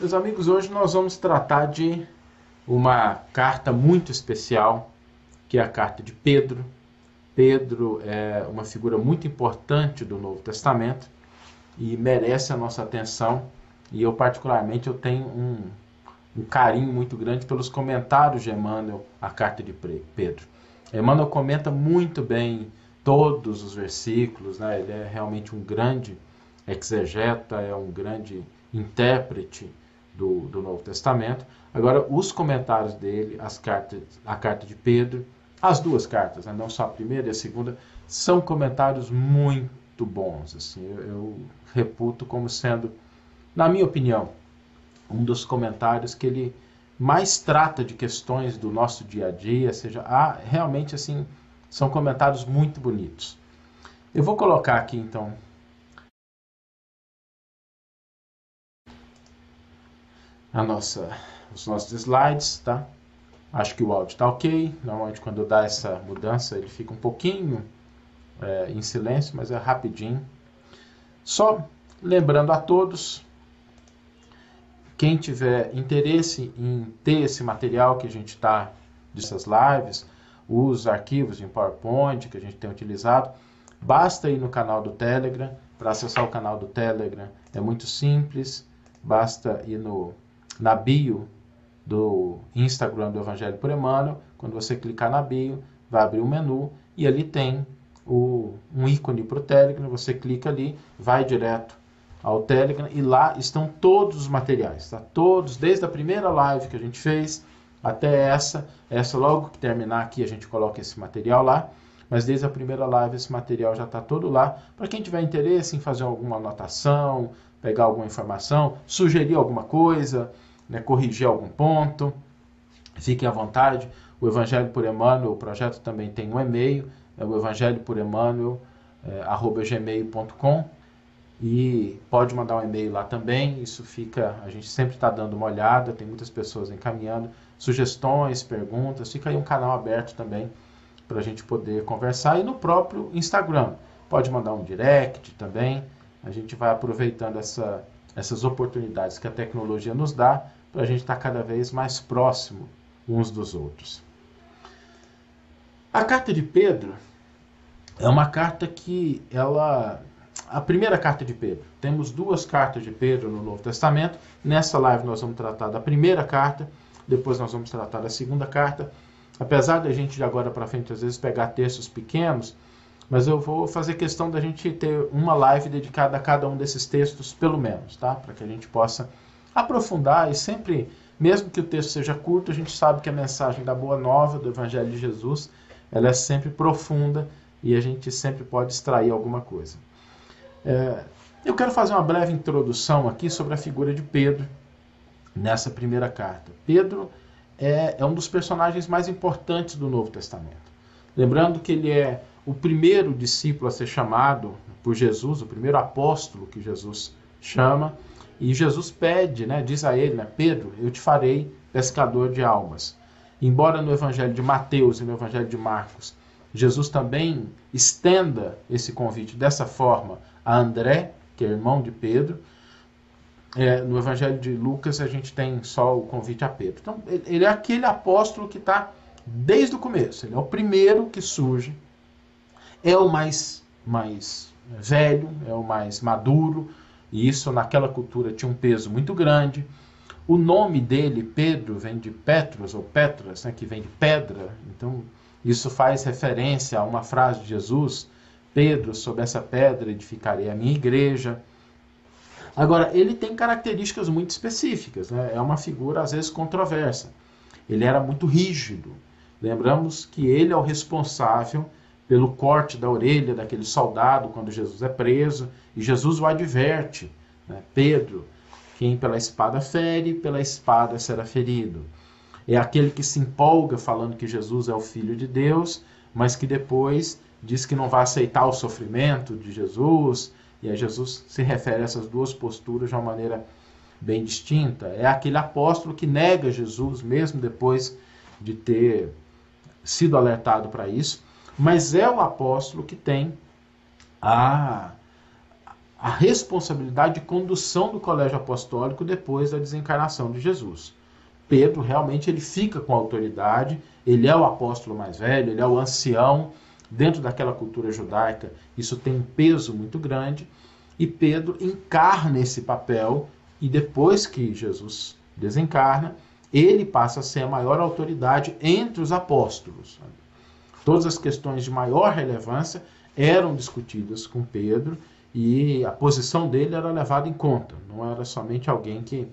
Meus amigos, hoje nós vamos tratar de uma carta muito especial, que é a carta de Pedro. Pedro é uma figura muito importante do Novo Testamento e merece a nossa atenção. E eu particularmente eu tenho um, um carinho muito grande pelos comentários de Emmanuel à carta de Pedro. Emmanuel comenta muito bem todos os versículos, né? ele é realmente um grande exegeta, é um grande intérprete do, do Novo Testamento. Agora, os comentários dele, as cartas, a carta de Pedro, as duas cartas, né, não só a primeira e a segunda, são comentários muito bons. Assim, eu, eu reputo como sendo, na minha opinião, um dos comentários que ele mais trata de questões do nosso dia a dia, seja, há, realmente assim, são comentários muito bonitos. Eu vou colocar aqui então a nossa, os nossos slides, tá? Acho que o áudio está ok. Normalmente quando dá essa mudança ele fica um pouquinho é, em silêncio, mas é rapidinho. Só lembrando a todos, quem tiver interesse em ter esse material que a gente está dessas lives, os arquivos em PowerPoint que a gente tem utilizado, basta ir no canal do Telegram. Para acessar o canal do Telegram é muito simples, basta ir no na bio do Instagram do Evangelho por Emmanuel. Quando você clicar na bio, vai abrir um menu e ali tem o, um ícone para o Telegram. Você clica ali, vai direto ao Telegram e lá estão todos os materiais, tá? Todos, desde a primeira live que a gente fez até essa. Essa, logo que terminar aqui, a gente coloca esse material lá. Mas desde a primeira live, esse material já está todo lá. Para quem tiver interesse em fazer alguma anotação, pegar alguma informação, sugerir alguma coisa, né, corrigir algum ponto, fiquem à vontade. O Evangelho por Emmanuel, o projeto também tem um e-mail, é o evangelho por Emmanuel, é, arroba gmail.com e pode mandar um e-mail lá também. Isso fica, a gente sempre está dando uma olhada, tem muitas pessoas encaminhando sugestões, perguntas. Fica aí um canal aberto também para a gente poder conversar e no próprio Instagram. Pode mandar um direct também. A gente vai aproveitando essa, essas oportunidades que a tecnologia nos dá para a gente estar tá cada vez mais próximo uns dos outros. A carta de Pedro é uma carta que ela a primeira carta de Pedro. Temos duas cartas de Pedro no Novo Testamento. Nessa live nós vamos tratar da primeira carta, depois nós vamos tratar da segunda carta. Apesar da gente de agora para frente às vezes pegar textos pequenos, mas eu vou fazer questão da gente ter uma live dedicada a cada um desses textos, pelo menos, tá? Para que a gente possa aprofundar e sempre, mesmo que o texto seja curto, a gente sabe que a mensagem da Boa Nova, do Evangelho de Jesus, ela é sempre profunda e a gente sempre pode extrair alguma coisa. É, eu quero fazer uma breve introdução aqui sobre a figura de Pedro nessa primeira carta. Pedro é, é um dos personagens mais importantes do Novo Testamento. Lembrando que ele é o primeiro discípulo a ser chamado por Jesus, o primeiro apóstolo que Jesus chama, e Jesus pede, né, diz a ele, né, Pedro, eu te farei pescador de almas. Embora no Evangelho de Mateus e no Evangelho de Marcos, Jesus também estenda esse convite dessa forma a André, que é irmão de Pedro, é, no Evangelho de Lucas a gente tem só o convite a Pedro. Então, ele é aquele apóstolo que está desde o começo. Ele é o primeiro que surge, é o mais, mais velho, é o mais maduro, e isso naquela cultura tinha um peso muito grande. O nome dele, Pedro, vem de Petros ou Petras, né, que vem de pedra. Então, isso faz referência a uma frase de Jesus: Pedro, sobre essa pedra edificarei a minha igreja. Agora, ele tem características muito específicas, né? é uma figura às vezes controversa. Ele era muito rígido. Lembramos que ele é o responsável pelo corte da orelha daquele soldado quando Jesus é preso, e Jesus o adverte, né? Pedro, quem pela espada fere, pela espada será ferido. É aquele que se empolga falando que Jesus é o Filho de Deus, mas que depois diz que não vai aceitar o sofrimento de Jesus, e aí Jesus se refere a essas duas posturas de uma maneira bem distinta. É aquele apóstolo que nega Jesus, mesmo depois de ter sido alertado para isso, mas é o apóstolo que tem a, a responsabilidade de condução do colégio apostólico depois da desencarnação de Jesus. Pedro realmente ele fica com autoridade, ele é o apóstolo mais velho, ele é o ancião dentro daquela cultura judaica. Isso tem um peso muito grande e Pedro encarna esse papel e depois que Jesus desencarna, ele passa a ser a maior autoridade entre os apóstolos. Todas as questões de maior relevância eram discutidas com Pedro e a posição dele era levada em conta. Não era somente alguém que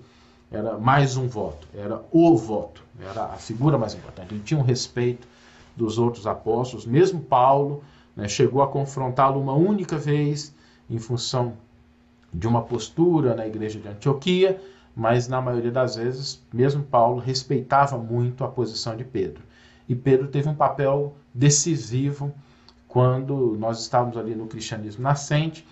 era mais um voto, era o voto, era a figura mais importante. Ele tinha um respeito dos outros apóstolos, mesmo Paulo né, chegou a confrontá-lo uma única vez em função de uma postura na igreja de Antioquia, mas na maioria das vezes, mesmo Paulo respeitava muito a posição de Pedro. E Pedro teve um papel decisivo quando nós estávamos ali no cristianismo nascente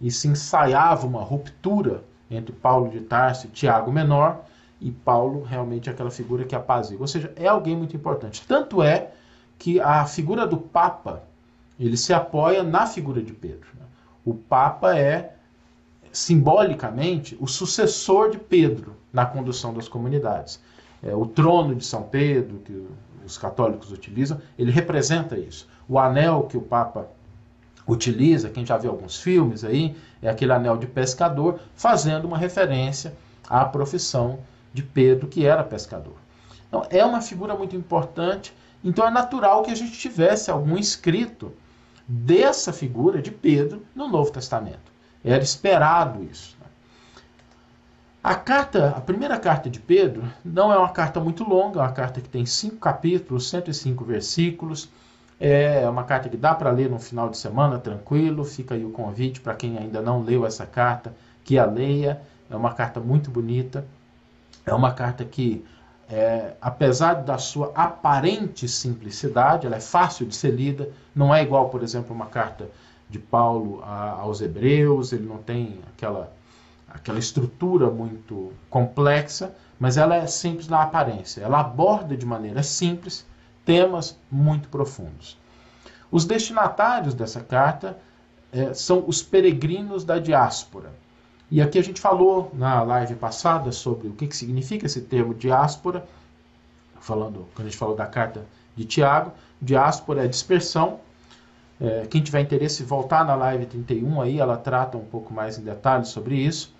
e se ensaiava uma ruptura entre Paulo de Tarso e Tiago Menor, e Paulo realmente é aquela figura que apazigua. Ou seja, é alguém muito importante. Tanto é que a figura do Papa, ele se apoia na figura de Pedro. O Papa é, simbolicamente, o sucessor de Pedro na condução das comunidades. É, o trono de São Pedro, que os católicos utilizam, ele representa isso. O anel que o Papa utiliza, quem já viu alguns filmes aí, é aquele anel de pescador, fazendo uma referência à profissão de Pedro, que era pescador. Então, é uma figura muito importante, então é natural que a gente tivesse algum escrito dessa figura de Pedro no Novo Testamento. Era esperado isso. A carta, a primeira carta de Pedro, não é uma carta muito longa, é uma carta que tem cinco capítulos, 105 versículos. É uma carta que dá para ler no final de semana, tranquilo. Fica aí o convite para quem ainda não leu essa carta, que a leia. É uma carta muito bonita. É uma carta que, é, apesar da sua aparente simplicidade, ela é fácil de ser lida. Não é igual, por exemplo, uma carta de Paulo a, aos Hebreus. Ele não tem aquela, aquela estrutura muito complexa, mas ela é simples na aparência. Ela aborda de maneira simples temas muito profundos. Os destinatários dessa carta é, são os peregrinos da diáspora. E aqui a gente falou na live passada sobre o que, que significa esse termo diáspora, falando quando a gente falou da carta de Tiago. Diáspora é dispersão. É, quem tiver interesse, voltar na live 31 aí, ela trata um pouco mais em detalhes sobre isso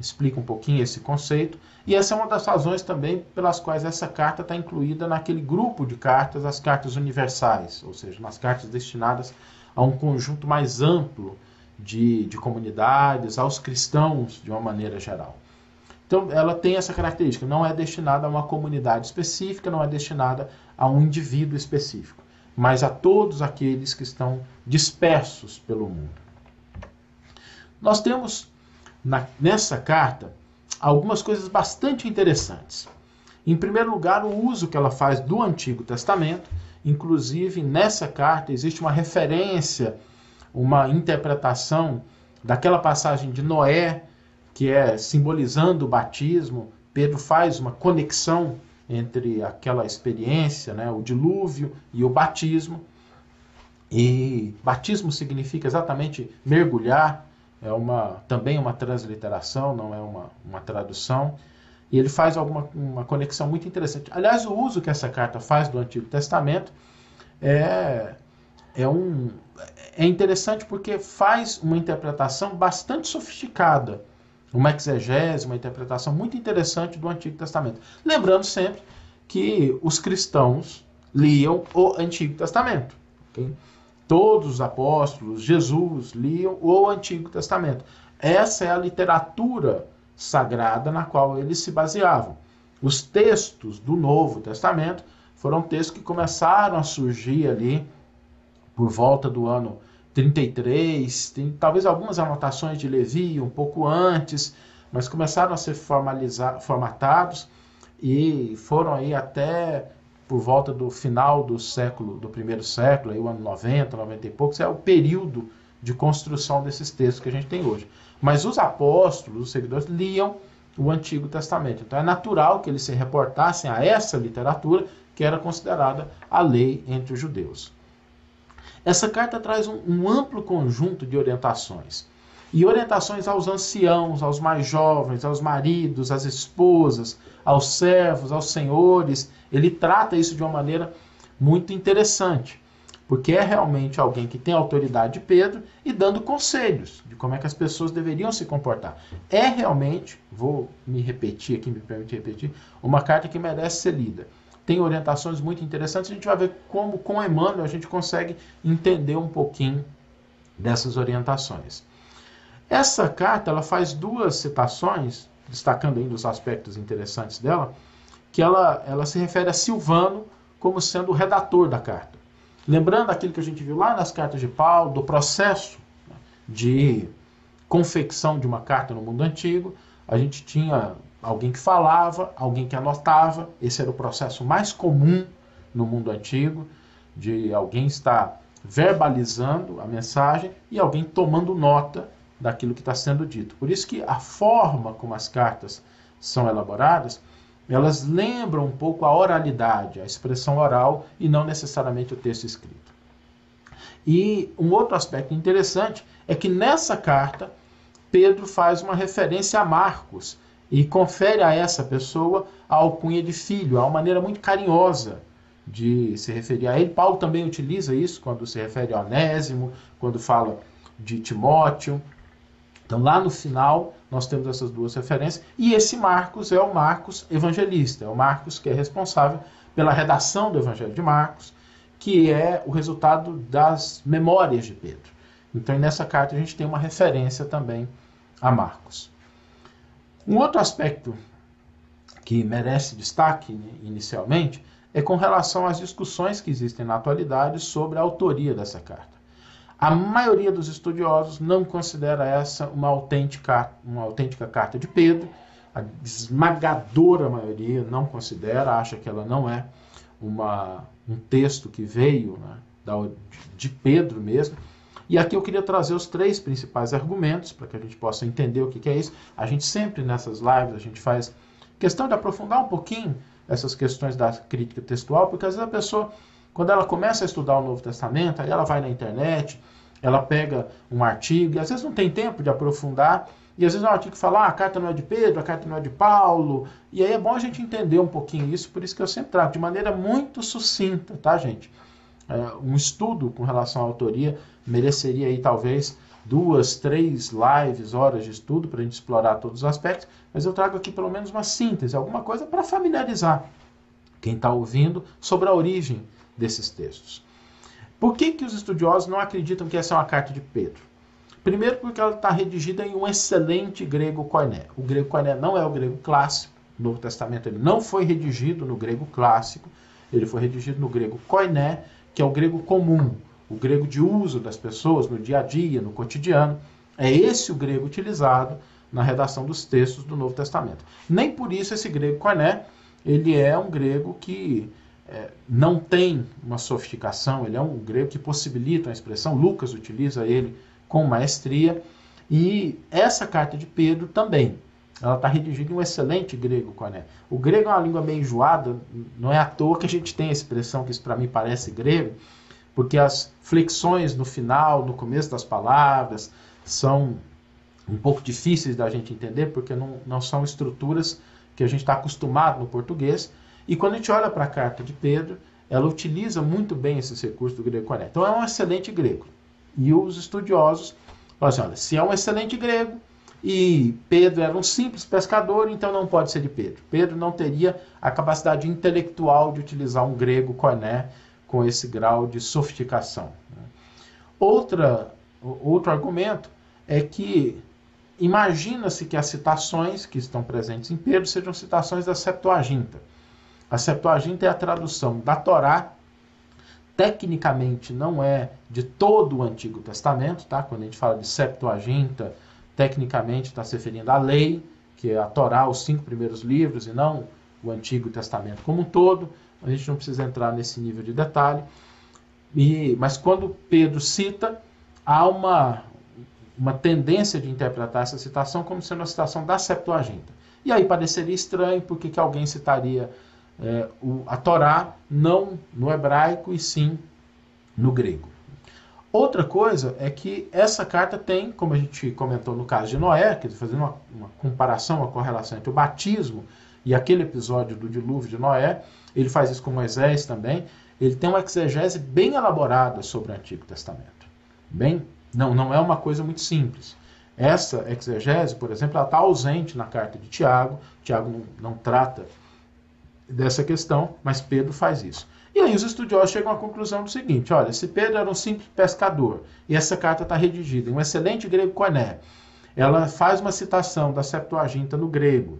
explica um pouquinho esse conceito. E essa é uma das razões também pelas quais essa carta está incluída naquele grupo de cartas, as cartas universais, ou seja, nas cartas destinadas a um conjunto mais amplo de, de comunidades, aos cristãos de uma maneira geral. Então, ela tem essa característica, não é destinada a uma comunidade específica, não é destinada a um indivíduo específico, mas a todos aqueles que estão dispersos pelo mundo. Nós temos na, nessa carta algumas coisas bastante interessantes. Em primeiro lugar, o uso que ela faz do Antigo Testamento, inclusive nessa carta existe uma referência, uma interpretação daquela passagem de Noé, que é simbolizando o batismo. Pedro faz uma conexão entre aquela experiência, né, o dilúvio e o batismo. E batismo significa exatamente mergulhar, é uma, também uma transliteração, não é uma, uma tradução. E ele faz alguma, uma conexão muito interessante. Aliás, o uso que essa carta faz do Antigo Testamento é, é, um, é interessante porque faz uma interpretação bastante sofisticada, uma exegese, uma interpretação muito interessante do Antigo Testamento. Lembrando sempre que os cristãos liam o Antigo Testamento. Okay? Todos os apóstolos, Jesus, liam o Antigo Testamento. Essa é a literatura sagrada na qual eles se baseavam. Os textos do Novo Testamento foram textos que começaram a surgir ali por volta do ano 33, tem talvez algumas anotações de Levi um pouco antes, mas começaram a ser formatados e foram aí até por volta do final do século, do primeiro século, aí o ano 90, 90 e poucos, é o período de construção desses textos que a gente tem hoje. Mas os apóstolos, os seguidores, liam o Antigo Testamento. Então é natural que eles se reportassem a essa literatura que era considerada a lei entre os judeus. Essa carta traz um, um amplo conjunto de orientações. E orientações aos anciãos, aos mais jovens, aos maridos, às esposas, aos servos, aos senhores. Ele trata isso de uma maneira muito interessante, porque é realmente alguém que tem autoridade de Pedro e dando conselhos de como é que as pessoas deveriam se comportar. É realmente, vou me repetir aqui, me permite repetir, uma carta que merece ser lida tem orientações muito interessantes. A gente vai ver como, com Emmanuel, a gente consegue entender um pouquinho dessas orientações. Essa carta ela faz duas citações, destacando ainda os aspectos interessantes dela, que ela, ela se refere a Silvano como sendo o redator da carta. Lembrando aquilo que a gente viu lá nas cartas de Paulo, do processo de confecção de uma carta no mundo antigo, a gente tinha alguém que falava, alguém que anotava. Esse era o processo mais comum no mundo antigo, de alguém estar verbalizando a mensagem e alguém tomando nota daquilo que está sendo dito. Por isso que a forma como as cartas são elaboradas, elas lembram um pouco a oralidade, a expressão oral e não necessariamente o texto escrito. E um outro aspecto interessante é que nessa carta Pedro faz uma referência a Marcos, e confere a essa pessoa a alcunha de filho, é uma maneira muito carinhosa de se referir a ele. Paulo também utiliza isso quando se refere a Onésimo, quando fala de Timóteo. Então, lá no final, nós temos essas duas referências. E esse Marcos é o Marcos evangelista, é o Marcos que é responsável pela redação do Evangelho de Marcos, que é o resultado das memórias de Pedro. Então, nessa carta, a gente tem uma referência também a Marcos. Um outro aspecto que merece destaque né, inicialmente é com relação às discussões que existem na atualidade sobre a autoria dessa carta. A maioria dos estudiosos não considera essa uma autêntica, uma autêntica carta de Pedro. A esmagadora maioria não considera, acha que ela não é uma, um texto que veio né, da, de Pedro mesmo. E aqui eu queria trazer os três principais argumentos para que a gente possa entender o que, que é isso. A gente sempre nessas lives a gente faz questão de aprofundar um pouquinho essas questões da crítica textual, porque às vezes a pessoa, quando ela começa a estudar o Novo Testamento, aí ela vai na internet, ela pega um artigo, e às vezes não tem tempo de aprofundar, e às vezes é um artigo que fala, ah, a carta não é de Pedro, a carta não é de Paulo, e aí é bom a gente entender um pouquinho isso, por isso que eu sempre trago de maneira muito sucinta, tá, gente? É, um estudo com relação à autoria mereceria aí talvez duas, três lives, horas de estudo para a gente explorar todos os aspectos, mas eu trago aqui pelo menos uma síntese, alguma coisa para familiarizar quem está ouvindo sobre a origem desses textos. Por que, que os estudiosos não acreditam que essa é uma carta de Pedro? Primeiro porque ela está redigida em um excelente grego koiné. O grego koiné não é o grego clássico, o Novo Testamento ele não foi redigido no grego clássico, ele foi redigido no grego koiné, que é o grego comum, o grego de uso das pessoas no dia a dia, no cotidiano. É esse o grego utilizado na redação dos textos do Novo Testamento. Nem por isso esse grego koiné, ele é um grego que é, não tem uma sofisticação, ele é um grego que possibilita uma expressão, Lucas utiliza ele com maestria, e essa carta de Pedro também, ela está redigida em um excelente grego koiné. O grego é uma língua meio enjoada, não é à toa que a gente tem a expressão que isso para mim parece grego, porque as flexões no final, no começo das palavras, são um pouco difíceis da gente entender, porque não, não são estruturas que a gente está acostumado no português. E quando a gente olha para a carta de Pedro, ela utiliza muito bem esses recursos do grego correto. Então é um excelente grego. E os estudiosos falam assim, olha, se é um excelente grego e Pedro era um simples pescador, então não pode ser de Pedro. Pedro não teria a capacidade intelectual de utilizar um grego coiné com esse grau de sofisticação. Outra, outro argumento é que imagina-se que as citações que estão presentes em Pedro sejam citações da Septuaginta. A Septuaginta é a tradução da Torá, tecnicamente não é de todo o Antigo Testamento, tá? Quando a gente fala de Septuaginta, tecnicamente está se referindo à lei, que é a Torá, os cinco primeiros livros, e não o Antigo Testamento como um todo a gente não precisa entrar nesse nível de detalhe. E, mas quando Pedro cita, há uma, uma tendência de interpretar essa citação como sendo uma citação da Septuaginta. E aí pareceria estranho porque que alguém citaria é, o, a Torá não no hebraico e sim no grego. Outra coisa é que essa carta tem, como a gente comentou no caso de Noé, dizer, fazendo uma, uma comparação, uma correlação entre o batismo e aquele episódio do dilúvio de Noé, ele faz isso com Moisés também, ele tem uma exegese bem elaborada sobre o Antigo Testamento. Bem, não, não é uma coisa muito simples. Essa exegese, por exemplo, ela está ausente na carta de Tiago. Tiago não, não trata dessa questão, mas Pedro faz isso. E aí os estudiosos chegam à conclusão do seguinte: olha, se Pedro era um simples pescador e essa carta está redigida em um excelente grego koiné, ela faz uma citação da Septuaginta no grego,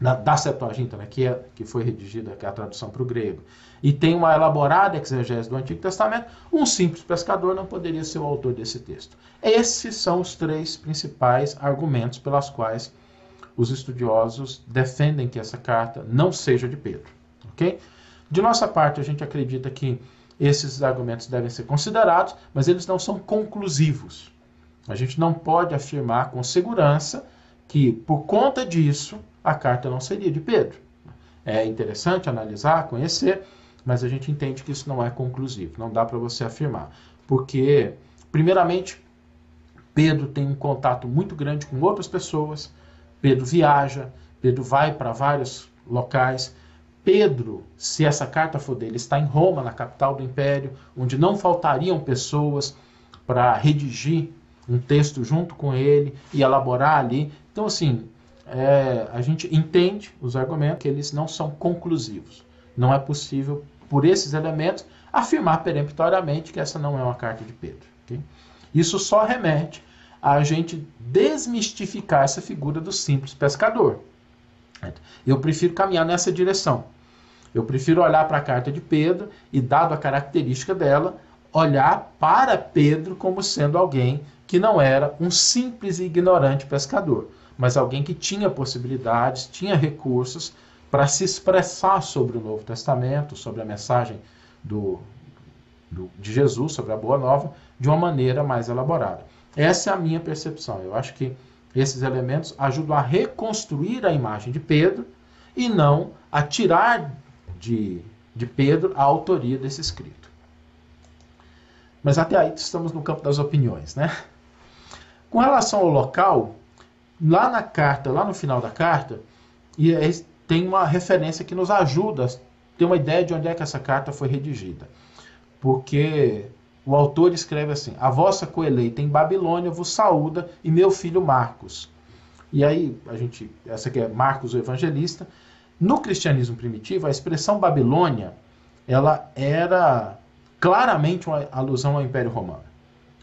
na, da Septuaginta, né, que, é, que foi redigida, que é a tradução para o grego, e tem uma elaborada exegese do Antigo Testamento, um simples pescador não poderia ser o autor desse texto. Esses são os três principais argumentos pelas quais os estudiosos defendem que essa carta não seja de Pedro. ok? De nossa parte, a gente acredita que esses argumentos devem ser considerados, mas eles não são conclusivos. A gente não pode afirmar com segurança que, por conta disso, a carta não seria de Pedro. É interessante analisar, conhecer, mas a gente entende que isso não é conclusivo, não dá para você afirmar. Porque, primeiramente, Pedro tem um contato muito grande com outras pessoas, Pedro viaja, Pedro vai para vários locais. Pedro, se essa carta for dele, está em Roma, na capital do império, onde não faltariam pessoas para redigir um texto junto com ele e elaborar ali. Então, assim, é, a gente entende os argumentos que eles não são conclusivos. Não é possível por esses elementos, afirmar peremptoriamente que essa não é uma carta de Pedro. Okay? Isso só remete a gente desmistificar essa figura do simples pescador. Eu prefiro caminhar nessa direção. Eu prefiro olhar para a carta de Pedro e, dado a característica dela, olhar para Pedro como sendo alguém que não era um simples e ignorante pescador, mas alguém que tinha possibilidades, tinha recursos para se expressar sobre o Novo Testamento, sobre a mensagem do, do, de Jesus, sobre a Boa Nova, de uma maneira mais elaborada. Essa é a minha percepção. Eu acho que esses elementos ajudam a reconstruir a imagem de Pedro e não a tirar de, de Pedro a autoria desse escrito. Mas até aí estamos no campo das opiniões, né? Com relação ao local, lá na carta, lá no final da carta, e é tem uma referência que nos ajuda a ter uma ideia de onde é que essa carta foi redigida. Porque o autor escreve assim: A vossa coeleita em Babilônia vos saúda e meu filho Marcos. E aí, a gente, essa aqui é Marcos o Evangelista. No cristianismo primitivo, a expressão Babilônia, ela era claramente uma alusão ao Império Romano.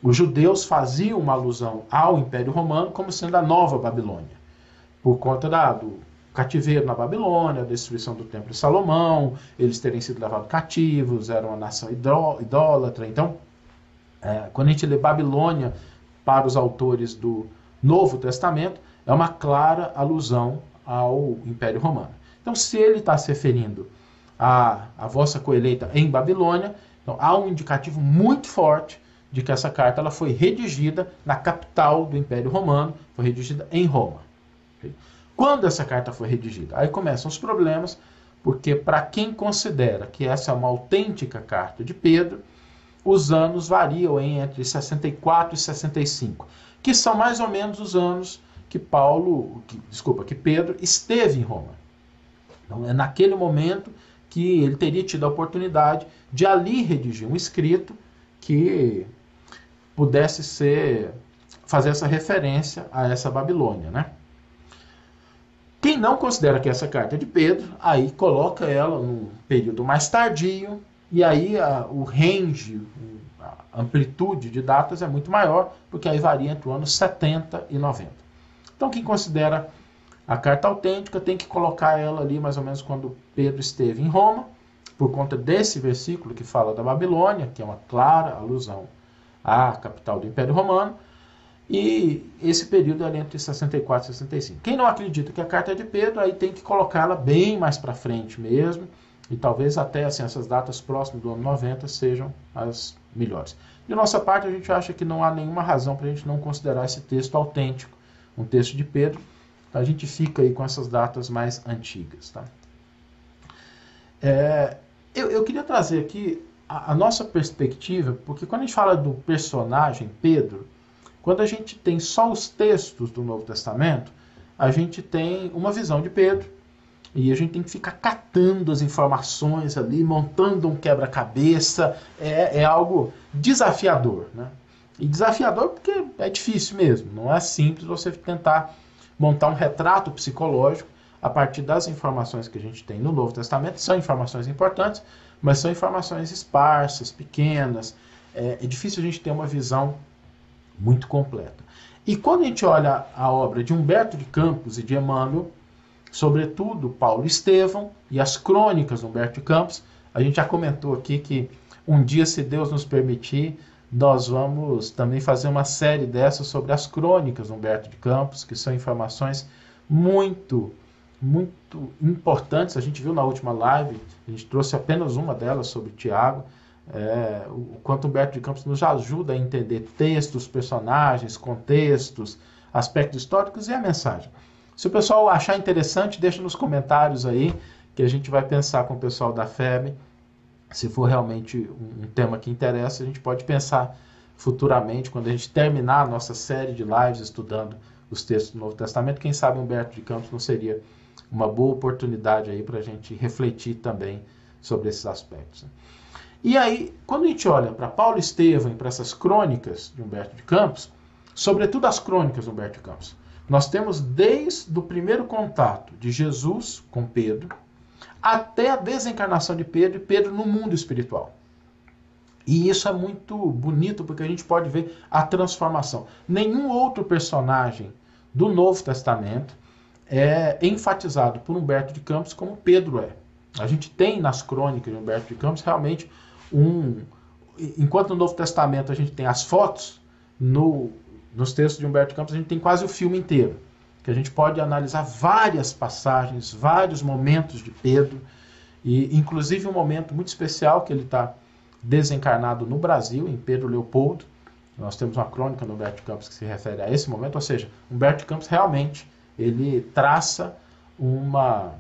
Os judeus faziam uma alusão ao Império Romano como sendo a nova Babilônia, por conta da, do, cativeiro na Babilônia, a destruição do Templo de Salomão, eles terem sido levados cativos, eram uma nação idólatra. Então, é, quando a gente lê Babilônia para os autores do Novo Testamento, é uma clara alusão ao Império Romano. Então, se ele está se referindo à, à vossa coeleita em Babilônia, então há um indicativo muito forte de que essa carta ela foi redigida na capital do Império Romano, foi redigida em Roma. Quando essa carta foi redigida? Aí começam os problemas, porque para quem considera que essa é uma autêntica carta de Pedro, os anos variam entre 64 e 65, que são mais ou menos os anos que Paulo, que, desculpa, que Pedro esteve em Roma. Então é naquele momento que ele teria tido a oportunidade de ali redigir um escrito que pudesse ser fazer essa referência a essa Babilônia, né? Quem não considera que essa carta é de Pedro, aí coloca ela num período mais tardio, e aí a, o range, a amplitude de datas é muito maior, porque aí varia entre o ano 70 e 90. Então, quem considera a carta autêntica tem que colocar ela ali mais ou menos quando Pedro esteve em Roma, por conta desse versículo que fala da Babilônia, que é uma clara alusão à capital do Império Romano, e esse período é entre 64 e 65. Quem não acredita que a carta é de Pedro, aí tem que colocá-la bem mais para frente mesmo, e talvez até assim, essas datas próximas do ano 90 sejam as melhores. De nossa parte, a gente acha que não há nenhuma razão para a gente não considerar esse texto autêntico, um texto de Pedro. A gente fica aí com essas datas mais antigas. Tá? É, eu, eu queria trazer aqui a, a nossa perspectiva, porque quando a gente fala do personagem Pedro, quando a gente tem só os textos do Novo Testamento, a gente tem uma visão de Pedro e a gente tem que ficar catando as informações ali, montando um quebra-cabeça. É, é algo desafiador. Né? E desafiador porque é difícil mesmo. Não é simples você tentar montar um retrato psicológico a partir das informações que a gente tem no Novo Testamento. São informações importantes, mas são informações esparsas, pequenas. É, é difícil a gente ter uma visão muito completa. E quando a gente olha a obra de Humberto de Campos e de Emmanuel, sobretudo Paulo Estevão e as crônicas de Humberto de Campos, a gente já comentou aqui que um dia, se Deus nos permitir, nós vamos também fazer uma série dessas sobre as crônicas de Humberto de Campos, que são informações muito, muito importantes. A gente viu na última live, a gente trouxe apenas uma delas sobre Tiago, é, o quanto Humberto de Campos nos ajuda a entender textos, personagens, contextos, aspectos históricos e a mensagem. Se o pessoal achar interessante, deixa nos comentários aí, que a gente vai pensar com o pessoal da FEB. Se for realmente um tema que interessa, a gente pode pensar futuramente, quando a gente terminar a nossa série de lives estudando os textos do Novo Testamento, quem sabe Humberto de Campos não seria uma boa oportunidade aí para a gente refletir também sobre esses aspectos. E aí, quando a gente olha para Paulo Estevam e para essas crônicas de Humberto de Campos, sobretudo as crônicas de Humberto de Campos, nós temos desde o primeiro contato de Jesus com Pedro até a desencarnação de Pedro e Pedro no mundo espiritual. E isso é muito bonito porque a gente pode ver a transformação. Nenhum outro personagem do Novo Testamento é enfatizado por Humberto de Campos como Pedro é. A gente tem nas crônicas de Humberto de Campos realmente um. Enquanto no Novo Testamento a gente tem as fotos, no nos textos de Humberto Campos, a gente tem quase o filme inteiro, que a gente pode analisar várias passagens, vários momentos de Pedro, e inclusive um momento muito especial que ele está desencarnado no Brasil, em Pedro Leopoldo. Nós temos uma crônica no Humberto Campos que se refere a esse momento, ou seja, Humberto Campos realmente ele traça uma,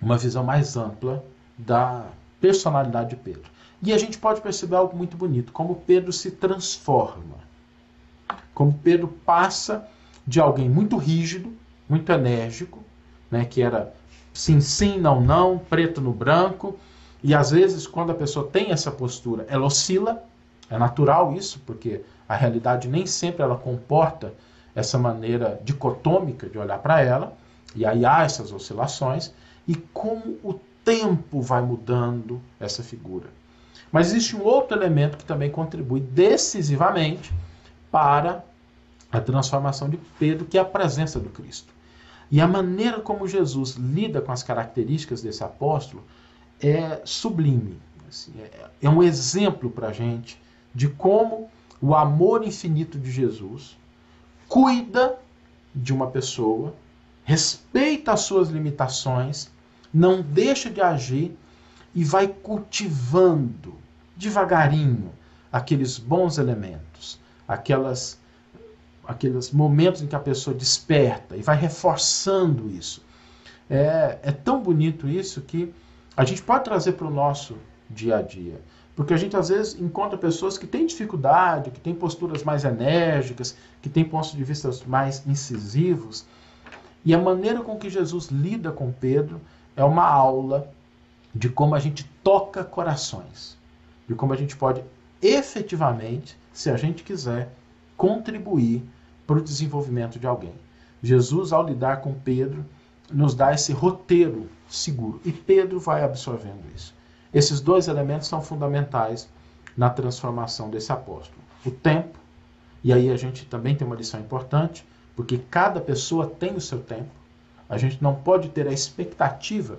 uma visão mais ampla da personalidade de Pedro. E a gente pode perceber algo muito bonito, como Pedro se transforma como Pedro passa de alguém muito rígido, muito enérgico, né, que era sim, sim, não, não, preto no branco, e às vezes quando a pessoa tem essa postura, ela oscila, é natural isso, porque a realidade nem sempre ela comporta essa maneira dicotômica de olhar para ela, e aí há essas oscilações, e como o tempo vai mudando essa figura. Mas existe um outro elemento que também contribui decisivamente para a transformação de Pedro, que é a presença do Cristo. E a maneira como Jesus lida com as características desse apóstolo é sublime. Assim, é, é um exemplo para a gente de como o amor infinito de Jesus cuida de uma pessoa, respeita as suas limitações, não deixa de agir e vai cultivando devagarinho aqueles bons elementos, aquelas aqueles momentos em que a pessoa desperta e vai reforçando isso. É, é tão bonito isso que a gente pode trazer para o nosso dia a dia. Porque a gente às vezes encontra pessoas que têm dificuldade, que têm posturas mais enérgicas, que têm pontos de vista mais incisivos. E a maneira com que Jesus lida com Pedro é uma aula de como a gente toca corações, de como a gente pode efetivamente, se a gente quiser, contribuir para o desenvolvimento de alguém. Jesus, ao lidar com Pedro, nos dá esse roteiro seguro e Pedro vai absorvendo isso. Esses dois elementos são fundamentais na transformação desse apóstolo. O tempo, e aí a gente também tem uma lição importante, porque cada pessoa tem o seu tempo. A gente não pode ter a expectativa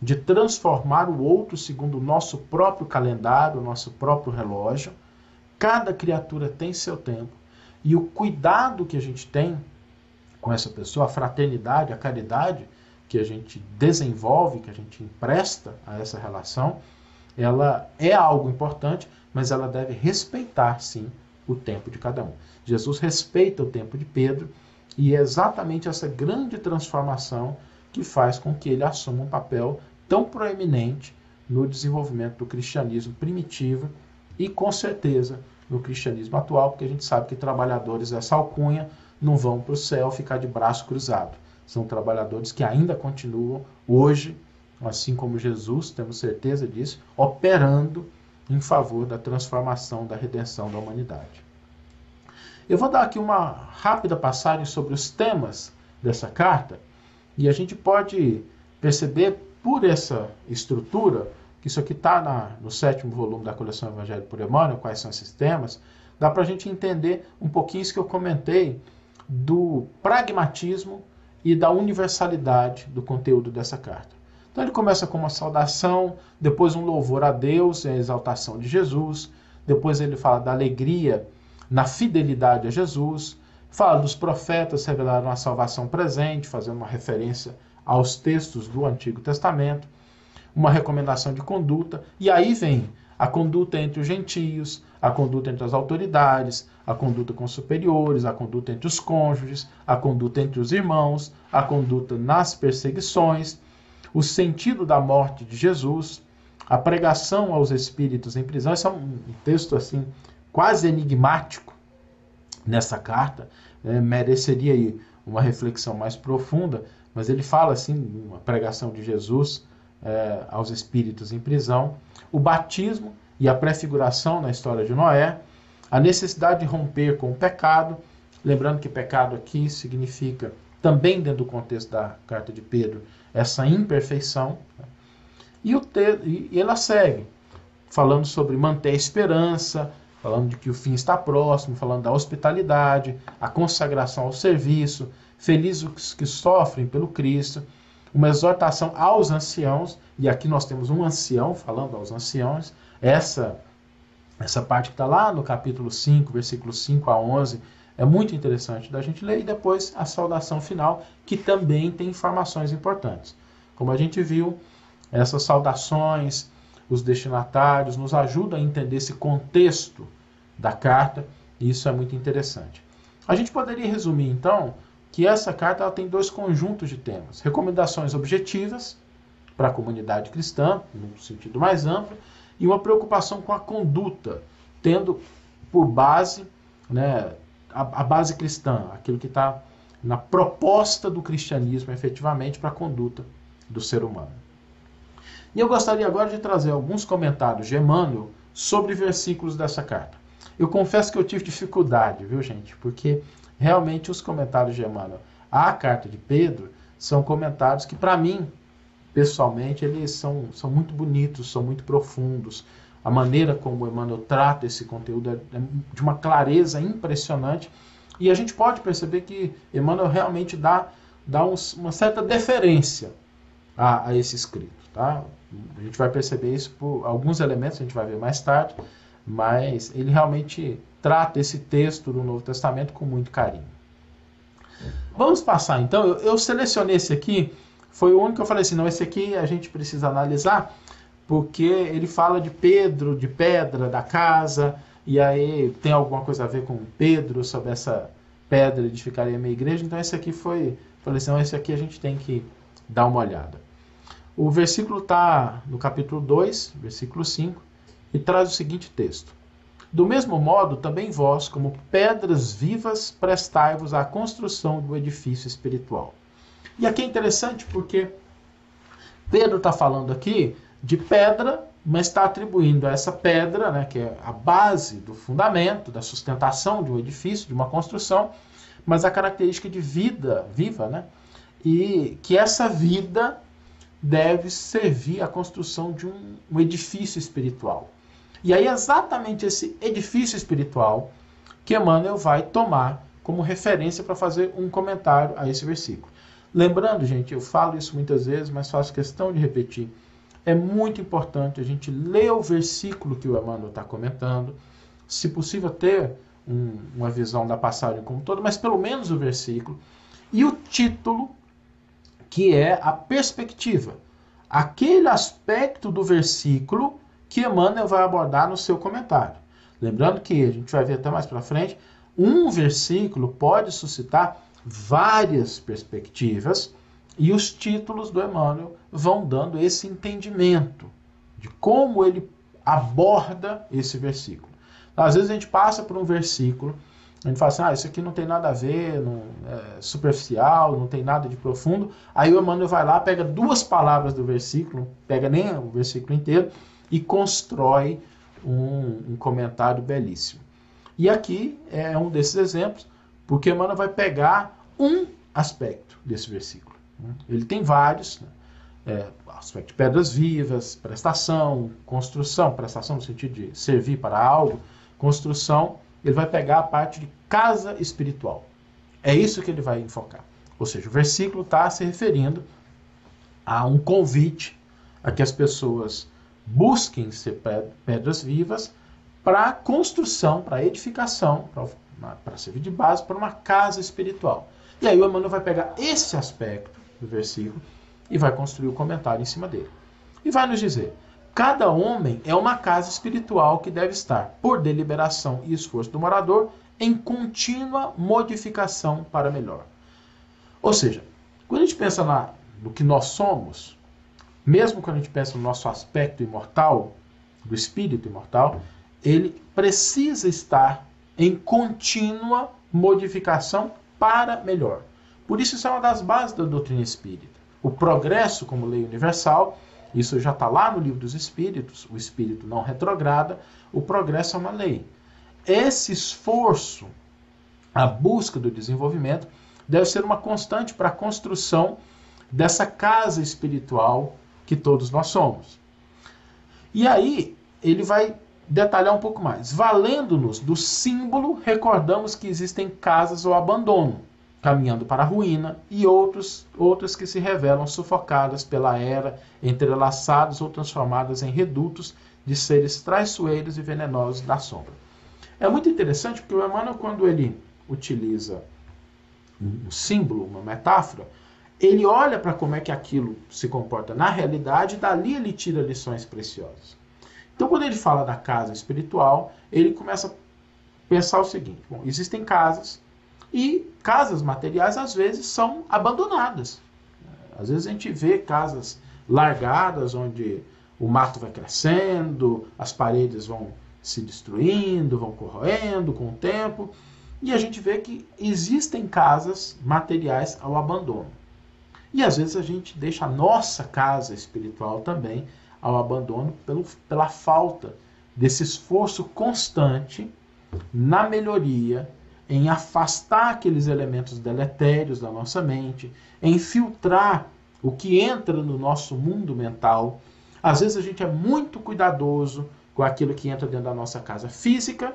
de transformar o outro segundo o nosso próprio calendário, o nosso próprio relógio. Cada criatura tem seu tempo e o cuidado que a gente tem com essa pessoa, a fraternidade, a caridade que a gente desenvolve, que a gente empresta a essa relação, ela é algo importante, mas ela deve respeitar, sim, o tempo de cada um. Jesus respeita o tempo de Pedro e é exatamente essa grande transformação que faz com que ele assuma um papel tão proeminente no desenvolvimento do cristianismo primitivo e, com certeza, no cristianismo atual, porque a gente sabe que trabalhadores dessa alcunha não vão para o céu ficar de braço cruzado. São trabalhadores que ainda continuam hoje, assim como Jesus, temos certeza disso, operando em favor da transformação, da redenção da humanidade. Eu vou dar aqui uma rápida passagem sobre os temas dessa carta e a gente pode perceber por essa estrutura que isso aqui está no sétimo volume da coleção Evangelho por Emmanuel, quais são esses temas, dá para a gente entender um pouquinho isso que eu comentei do pragmatismo e da universalidade do conteúdo dessa carta. Então ele começa com uma saudação, depois um louvor a Deus, a exaltação de Jesus, depois ele fala da alegria na fidelidade a Jesus, fala dos profetas revelaram a salvação presente, fazendo uma referência aos textos do Antigo Testamento, uma recomendação de conduta, e aí vem a conduta entre os gentios, a conduta entre as autoridades, a conduta com os superiores, a conduta entre os cônjuges, a conduta entre os irmãos, a conduta nas perseguições, o sentido da morte de Jesus, a pregação aos espíritos em prisão. Esse é um texto assim quase enigmático nessa carta, é, mereceria aí uma reflexão mais profunda, mas ele fala assim, uma pregação de Jesus é, aos espíritos em prisão, o batismo e a prefiguração na história de Noé, a necessidade de romper com o pecado, lembrando que pecado aqui significa também dentro do contexto da carta de Pedro essa imperfeição, e, o te, e ela segue falando sobre manter a esperança, falando de que o fim está próximo, falando da hospitalidade, a consagração ao serviço, felizes os que sofrem pelo Cristo, uma exortação aos anciãos, e aqui nós temos um ancião falando aos anciãos, essa essa parte que está lá no capítulo 5, versículos 5 a 11, é muito interessante da gente ler, e depois a saudação final, que também tem informações importantes. Como a gente viu, essas saudações, os destinatários, nos ajudam a entender esse contexto da carta, e isso é muito interessante. A gente poderia resumir, então, que essa carta ela tem dois conjuntos de temas: recomendações objetivas para a comunidade cristã, no sentido mais amplo, e uma preocupação com a conduta, tendo por base né, a, a base cristã, aquilo que está na proposta do cristianismo efetivamente para a conduta do ser humano. E eu gostaria agora de trazer alguns comentários de Emmanuel sobre versículos dessa carta. Eu confesso que eu tive dificuldade, viu, gente? Porque realmente os comentários de Emmanuel à carta de Pedro são comentários que, para mim, pessoalmente, eles são, são muito bonitos, são muito profundos. A maneira como Emmanuel trata esse conteúdo é, é de uma clareza impressionante. E a gente pode perceber que Emmanuel realmente dá, dá um, uma certa deferência a, a esse escrito. Tá? A gente vai perceber isso por alguns elementos, a gente vai ver mais tarde, mas ele realmente trata esse texto do Novo Testamento com muito carinho. Vamos passar então, eu, eu selecionei esse aqui, foi o único que eu falei assim, não, esse aqui a gente precisa analisar, porque ele fala de Pedro, de pedra, da casa, e aí tem alguma coisa a ver com Pedro, sobre essa pedra edificaria a minha igreja, então esse aqui foi, falei assim, não, esse aqui a gente tem que dar uma olhada. O versículo está no capítulo 2, versículo 5, e traz o seguinte texto: Do mesmo modo, também vós, como pedras vivas, prestai-vos à construção do edifício espiritual. E aqui é interessante porque Pedro está falando aqui de pedra, mas está atribuindo a essa pedra, né, que é a base do fundamento, da sustentação de um edifício, de uma construção, mas a característica de vida viva, né, e que essa vida deve servir à construção de um, um edifício espiritual. E aí é exatamente esse edifício espiritual que Emmanuel vai tomar como referência para fazer um comentário a esse versículo. Lembrando, gente, eu falo isso muitas vezes, mas faço questão de repetir. É muito importante a gente ler o versículo que o Emmanuel está comentando, se possível ter um, uma visão da passagem como todo, mas pelo menos o versículo, e o título que é a perspectiva, aquele aspecto do versículo que Emmanuel vai abordar no seu comentário. Lembrando que a gente vai ver até mais para frente, um versículo pode suscitar várias perspectivas e os títulos do Emmanuel vão dando esse entendimento de como ele aborda esse versículo. Às vezes a gente passa por um versículo, a gente fala assim, ah, isso aqui não tem nada a ver, não, é superficial, não tem nada de profundo. Aí o Emmanuel vai lá, pega duas palavras do versículo, pega nem o versículo inteiro, e constrói um, um comentário belíssimo. E aqui é um desses exemplos, porque Emmanuel vai pegar um aspecto desse versículo. Né? Ele tem vários, né? é, aspecto de pedras vivas, prestação, construção, prestação no sentido de servir para algo, construção, ele vai pegar a parte de casa espiritual. É isso que ele vai enfocar. Ou seja, o versículo está se referindo a um convite a que as pessoas busquem ser pedras vivas para construção, para edificação, para servir de base para uma casa espiritual. E aí o Emmanuel vai pegar esse aspecto do versículo e vai construir o comentário em cima dele. E vai nos dizer: cada homem é uma casa espiritual que deve estar, por deliberação e esforço do morador, em contínua modificação para melhor. Ou seja, quando a gente pensa na, no que nós somos, mesmo quando a gente pensa no nosso aspecto imortal, do espírito imortal, ele precisa estar em contínua modificação para melhor. Por isso, isso é uma das bases da doutrina espírita. O progresso como lei universal, isso já está lá no livro dos Espíritos, o espírito não retrograda, o progresso é uma lei. Esse esforço, a busca do desenvolvimento, deve ser uma constante para a construção dessa casa espiritual que todos nós somos. E aí, ele vai detalhar um pouco mais. Valendo-nos do símbolo, recordamos que existem casas ao abandono, caminhando para a ruína, e outros, outras que se revelam sufocadas pela era, entrelaçadas ou transformadas em redutos de seres traiçoeiros e venenosos da sombra. É muito interessante porque o Emmanuel, quando ele utiliza um símbolo, uma metáfora, ele olha para como é que aquilo se comporta na realidade e dali ele tira lições preciosas. Então, quando ele fala da casa espiritual, ele começa a pensar o seguinte: bom, existem casas e casas materiais às vezes são abandonadas. Às vezes a gente vê casas largadas onde o mato vai crescendo, as paredes vão se destruindo, vão corroendo com o tempo, e a gente vê que existem casas materiais ao abandono. E às vezes a gente deixa a nossa casa espiritual também ao abandono pelo, pela falta desse esforço constante na melhoria, em afastar aqueles elementos deletérios da nossa mente, em filtrar o que entra no nosso mundo mental. Às vezes a gente é muito cuidadoso com aquilo que entra dentro da nossa casa física,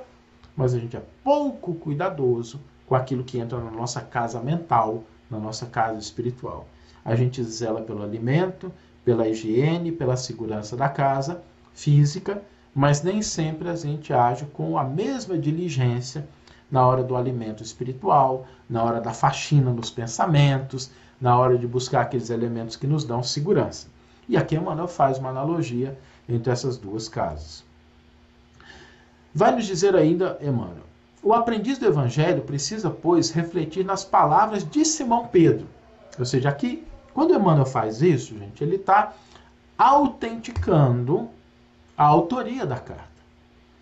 mas a gente é pouco cuidadoso com aquilo que entra na nossa casa mental, na nossa casa espiritual. A gente zela pelo alimento, pela higiene, pela segurança da casa física, mas nem sempre a gente age com a mesma diligência na hora do alimento espiritual, na hora da faxina nos pensamentos, na hora de buscar aqueles elementos que nos dão segurança. E aqui Emmanuel faz uma analogia entre essas duas casas. Vai nos dizer ainda, Emmanuel, o aprendiz do Evangelho precisa, pois, refletir nas palavras de Simão Pedro. Ou seja, aqui quando Emmanuel faz isso, gente, ele está autenticando a autoria da carta.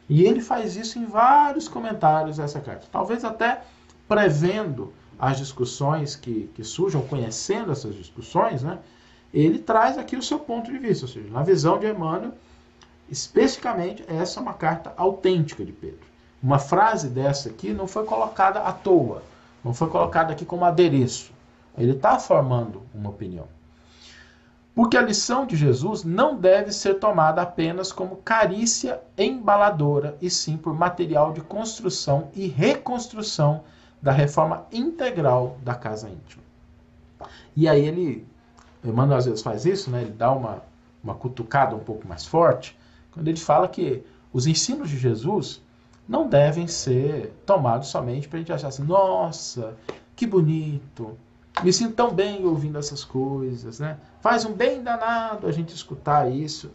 E ele faz isso em vários comentários dessa carta. Talvez até prevendo as discussões que, que surjam, conhecendo essas discussões, né? ele traz aqui o seu ponto de vista. Ou seja, na visão de Emmanuel, especificamente, essa é uma carta autêntica de Pedro. Uma frase dessa aqui não foi colocada à toa, não foi colocada aqui como adereço. Ele está formando uma opinião. Porque a lição de Jesus não deve ser tomada apenas como carícia embaladora, e sim por material de construção e reconstrução da reforma integral da casa íntima. E aí ele, Emmanuel às vezes faz isso, né? ele dá uma, uma cutucada um pouco mais forte, quando ele fala que os ensinos de Jesus não devem ser tomados somente para a gente achar assim, nossa, que bonito, me sinto tão bem ouvindo essas coisas, né? Faz um bem danado a gente escutar isso.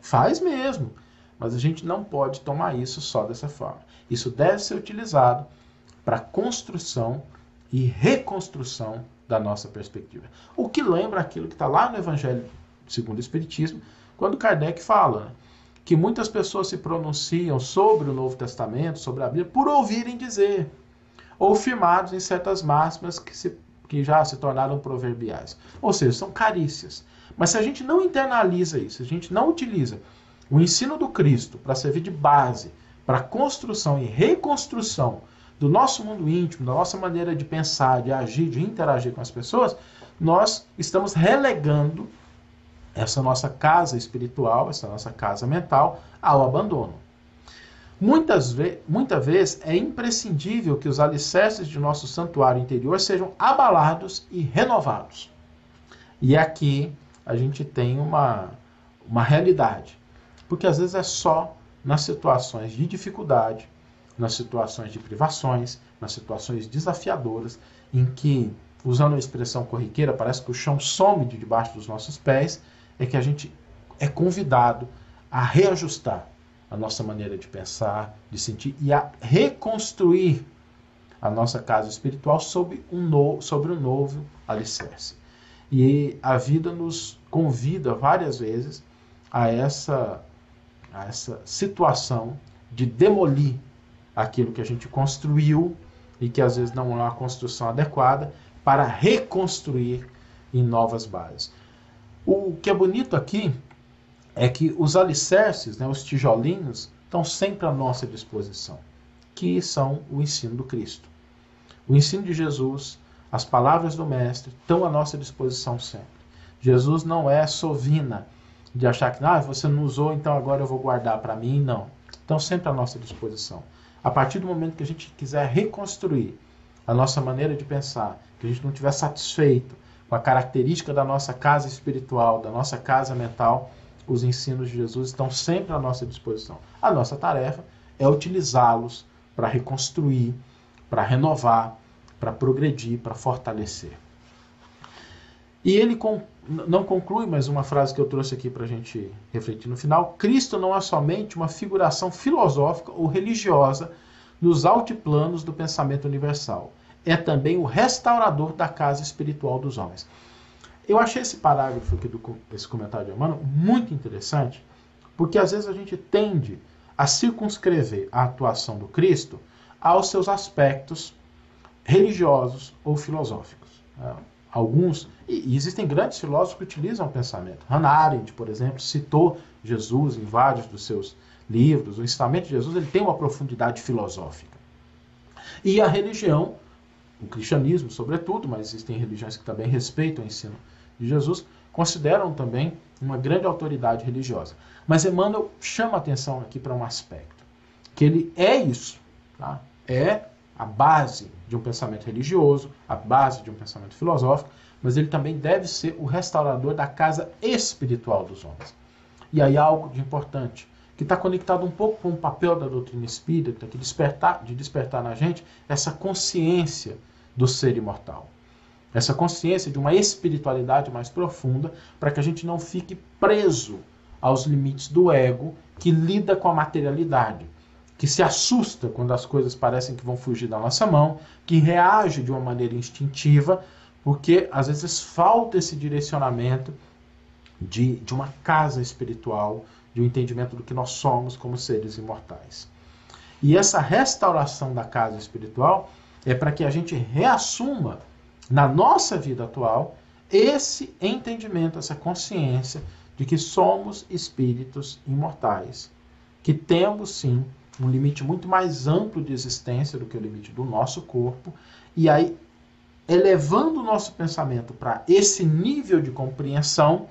Faz mesmo. Mas a gente não pode tomar isso só dessa forma. Isso deve ser utilizado para construção e reconstrução da nossa perspectiva. O que lembra aquilo que está lá no Evangelho segundo o Espiritismo, quando Kardec fala né, que muitas pessoas se pronunciam sobre o Novo Testamento, sobre a Bíblia, por ouvirem dizer, ou firmados em certas máximas que, se, que já se tornaram proverbiais. Ou seja, são carícias. Mas se a gente não internaliza isso, a gente não utiliza o ensino do Cristo para servir de base para a construção e reconstrução do nosso mundo íntimo, da nossa maneira de pensar, de agir, de interagir com as pessoas, nós estamos relegando essa nossa casa espiritual, essa nossa casa mental ao abandono. Muitas, ve muitas vezes é imprescindível que os alicerces de nosso santuário interior sejam abalados e renovados. E aqui a gente tem uma, uma realidade. Porque às vezes é só nas situações de dificuldade, nas situações de privações, nas situações desafiadoras, em que, usando a expressão corriqueira, parece que o chão some de debaixo dos nossos pés, é que a gente é convidado a reajustar a nossa maneira de pensar, de sentir e a reconstruir a nossa casa espiritual sobre um, no, sobre um novo alicerce. E a vida nos convida várias vezes a essa, a essa situação de demolir aquilo que a gente construiu e que às vezes não é uma construção adequada para reconstruir em novas bases. O que é bonito aqui é que os alicerces, né, os tijolinhos, estão sempre à nossa disposição, que são o ensino do Cristo. O ensino de Jesus, as palavras do Mestre, estão à nossa disposição sempre. Jesus não é sovina de achar que ah, você não usou, então agora eu vou guardar para mim. Não. Estão sempre à nossa disposição. A partir do momento que a gente quiser reconstruir a nossa maneira de pensar, que a gente não estiver satisfeito com a característica da nossa casa espiritual, da nossa casa mental, os ensinos de Jesus estão sempre à nossa disposição. A nossa tarefa é utilizá-los para reconstruir, para renovar, para progredir, para fortalecer. E ele não conclui, mas uma frase que eu trouxe aqui para a gente refletir no final: Cristo não é somente uma figuração filosófica ou religiosa nos altiplanos do pensamento universal é também o restaurador da casa espiritual dos homens. Eu achei esse parágrafo aqui, do, esse comentário de Emmanuel, muito interessante, porque às vezes a gente tende a circunscrever a atuação do Cristo aos seus aspectos religiosos ou filosóficos. Né? Alguns, e existem grandes filósofos que utilizam o pensamento. Hannah Arendt, por exemplo, citou Jesus em vários dos seus livros. O ensinamento de Jesus ele tem uma profundidade filosófica. E a religião o cristianismo, sobretudo, mas existem religiões que também respeitam o ensino de Jesus, consideram também uma grande autoridade religiosa. Mas Emmanuel chama atenção aqui para um aspecto, que ele é isso, tá? é a base de um pensamento religioso, a base de um pensamento filosófico, mas ele também deve ser o restaurador da casa espiritual dos homens. E aí algo de importante, que está conectado um pouco com o papel da doutrina espírita, que despertar, de despertar na gente essa consciência do ser imortal. Essa consciência de uma espiritualidade mais profunda, para que a gente não fique preso aos limites do ego que lida com a materialidade, que se assusta quando as coisas parecem que vão fugir da nossa mão, que reage de uma maneira instintiva, porque às vezes falta esse direcionamento de, de uma casa espiritual, de um entendimento do que nós somos como seres imortais. E essa restauração da casa espiritual é para que a gente reassuma na nossa vida atual esse entendimento, essa consciência de que somos espíritos imortais, que temos sim um limite muito mais amplo de existência do que o limite do nosso corpo, e aí elevando o nosso pensamento para esse nível de compreensão,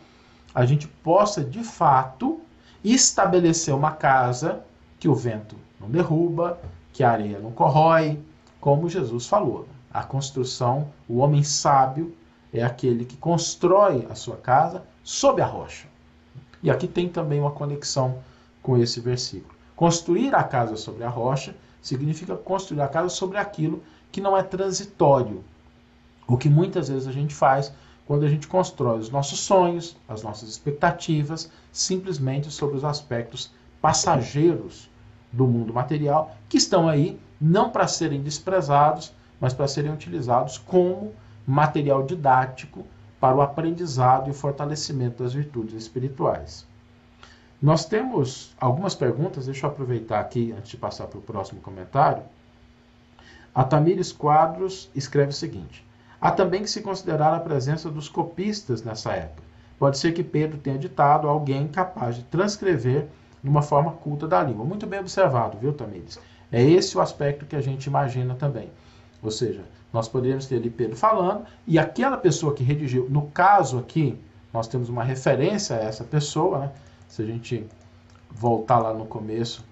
a gente possa de fato estabelecer uma casa que o vento não derruba, que a areia não corrói, como Jesus falou. A construção, o homem sábio é aquele que constrói a sua casa sob a rocha. E aqui tem também uma conexão com esse versículo. Construir a casa sobre a rocha significa construir a casa sobre aquilo que não é transitório. O que muitas vezes a gente faz quando a gente constrói os nossos sonhos, as nossas expectativas, simplesmente sobre os aspectos passageiros do mundo material, que estão aí não para serem desprezados, mas para serem utilizados como material didático para o aprendizado e o fortalecimento das virtudes espirituais. Nós temos algumas perguntas, deixa eu aproveitar aqui antes de passar para o próximo comentário. A Tamires Quadros escreve o seguinte: Há também que se considerar a presença dos copistas nessa época. Pode ser que Pedro tenha ditado alguém capaz de transcrever de uma forma culta da língua. Muito bem observado, viu, Tamires? É esse o aspecto que a gente imagina também. Ou seja, nós poderíamos ter ali Pedro falando e aquela pessoa que redigiu, no caso aqui, nós temos uma referência a essa pessoa, né? Se a gente voltar lá no começo,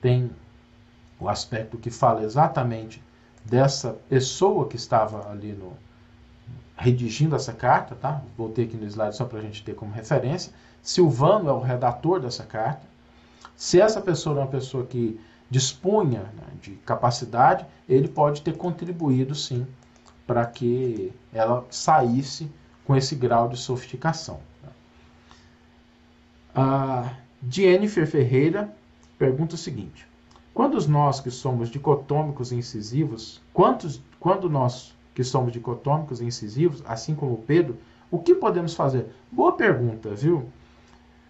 tem o aspecto que fala exatamente dessa pessoa que estava ali no redigindo essa carta, tá? Voltei aqui no slide só para a gente ter como referência. Silvano é o redator dessa carta. Se essa pessoa é uma pessoa que dispunha né, de capacidade, ele pode ter contribuído sim para que ela saísse com esse grau de sofisticação. A Jennifer Ferreira pergunta o seguinte: quando nós que somos dicotômicos e incisivos, quantos, quando nós que somos dicotômicos e incisivos, assim como Pedro, o que podemos fazer? Boa pergunta, viu,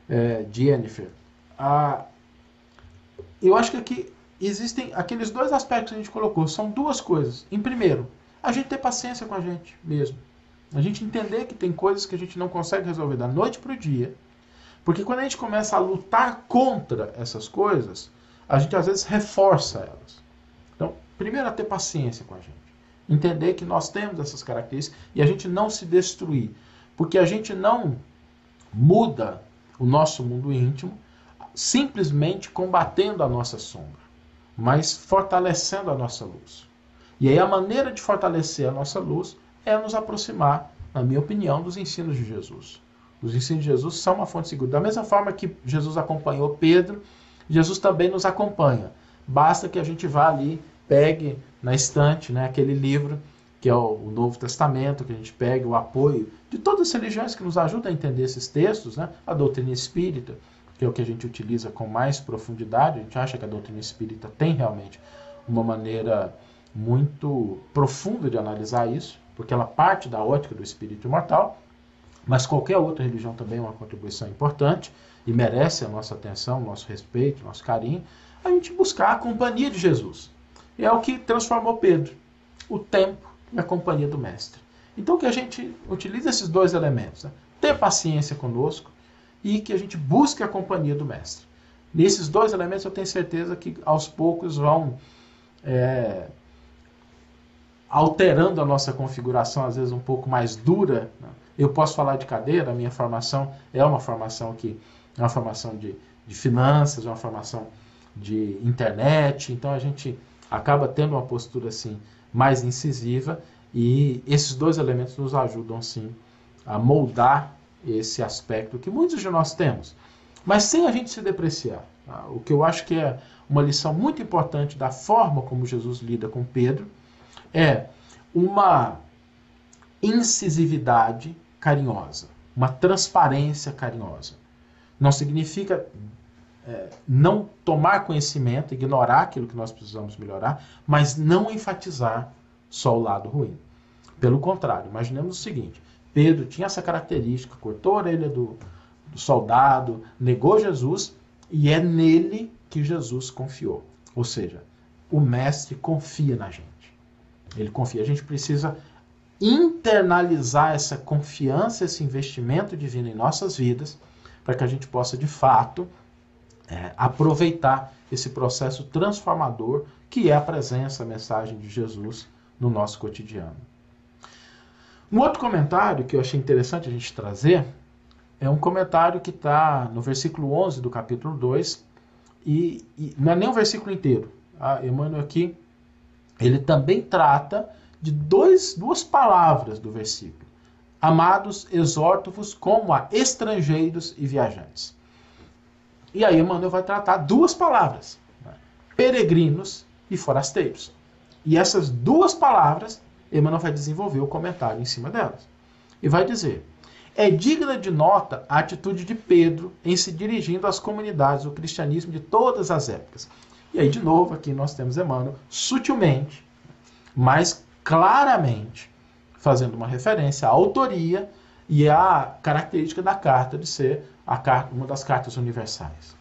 é, Jennifer? Ah, eu acho que aqui existem aqueles dois aspectos que a gente colocou. São duas coisas. Em primeiro, a gente ter paciência com a gente mesmo. A gente entender que tem coisas que a gente não consegue resolver da noite para o dia. Porque quando a gente começa a lutar contra essas coisas, a gente às vezes reforça elas. Então, primeiro é ter paciência com a gente. Entender que nós temos essas características e a gente não se destruir. Porque a gente não muda o nosso mundo íntimo simplesmente combatendo a nossa sombra, mas fortalecendo a nossa luz. E aí a maneira de fortalecer a nossa luz é nos aproximar, na minha opinião, dos ensinos de Jesus. Os ensinos de Jesus são uma fonte segura. Da mesma forma que Jesus acompanhou Pedro, Jesus também nos acompanha. Basta que a gente vá ali, pegue na estante né, aquele livro que é o Novo Testamento, que a gente pegue o apoio de todas as religiões que nos ajudam a entender esses textos, né? a doutrina espírita, que é o que a gente utiliza com mais profundidade. A gente acha que a doutrina espírita tem realmente uma maneira muito profunda de analisar isso, porque ela parte da ótica do espírito imortal, mas qualquer outra religião também é uma contribuição importante e merece a nossa atenção, nosso respeito, nosso carinho, a gente buscar a companhia de Jesus. É o que transformou Pedro, o tempo e a companhia do Mestre. Então que a gente utilize esses dois elementos, né? ter paciência conosco e que a gente busque a companhia do mestre. Nesses dois elementos eu tenho certeza que aos poucos vão é, alterando a nossa configuração, às vezes um pouco mais dura. Né? Eu posso falar de cadeira, a minha formação é uma formação que é uma formação de, de finanças, uma formação de internet, então a gente acaba tendo uma postura assim mais incisiva e esses dois elementos nos ajudam sim a moldar esse aspecto que muitos de nós temos, mas sem a gente se depreciar. Tá? O que eu acho que é uma lição muito importante da forma como Jesus lida com Pedro é uma incisividade carinhosa, uma transparência carinhosa. Não significa é, não tomar conhecimento, ignorar aquilo que nós precisamos melhorar, mas não enfatizar só o lado ruim. Pelo contrário, imaginemos o seguinte: Pedro tinha essa característica, cortou a orelha do, do soldado, negou Jesus e é nele que Jesus confiou. Ou seja, o mestre confia na gente. Ele confia. A gente precisa internalizar essa confiança, esse investimento divino em nossas vidas, para que a gente possa de fato é, aproveitar esse processo transformador que é a presença, a mensagem de Jesus no nosso cotidiano. Um outro comentário que eu achei interessante a gente trazer é um comentário que está no versículo 11 do capítulo 2, e, e, não é nem o versículo inteiro. Tá? Emmanuel aqui, ele também trata de dois, duas palavras do versículo. Amados, exorto-vos como a estrangeiros e viajantes. E aí Emmanuel vai tratar duas palavras, né? peregrinos e forasteiros. E essas duas palavras Emmanuel vai desenvolver o comentário em cima delas. E vai dizer: é digna de nota a atitude de Pedro em se dirigindo às comunidades do cristianismo de todas as épocas. E aí, de novo, aqui nós temos Emmanuel sutilmente, mas claramente, fazendo uma referência à autoria e a característica da carta de ser carta, uma das cartas universais.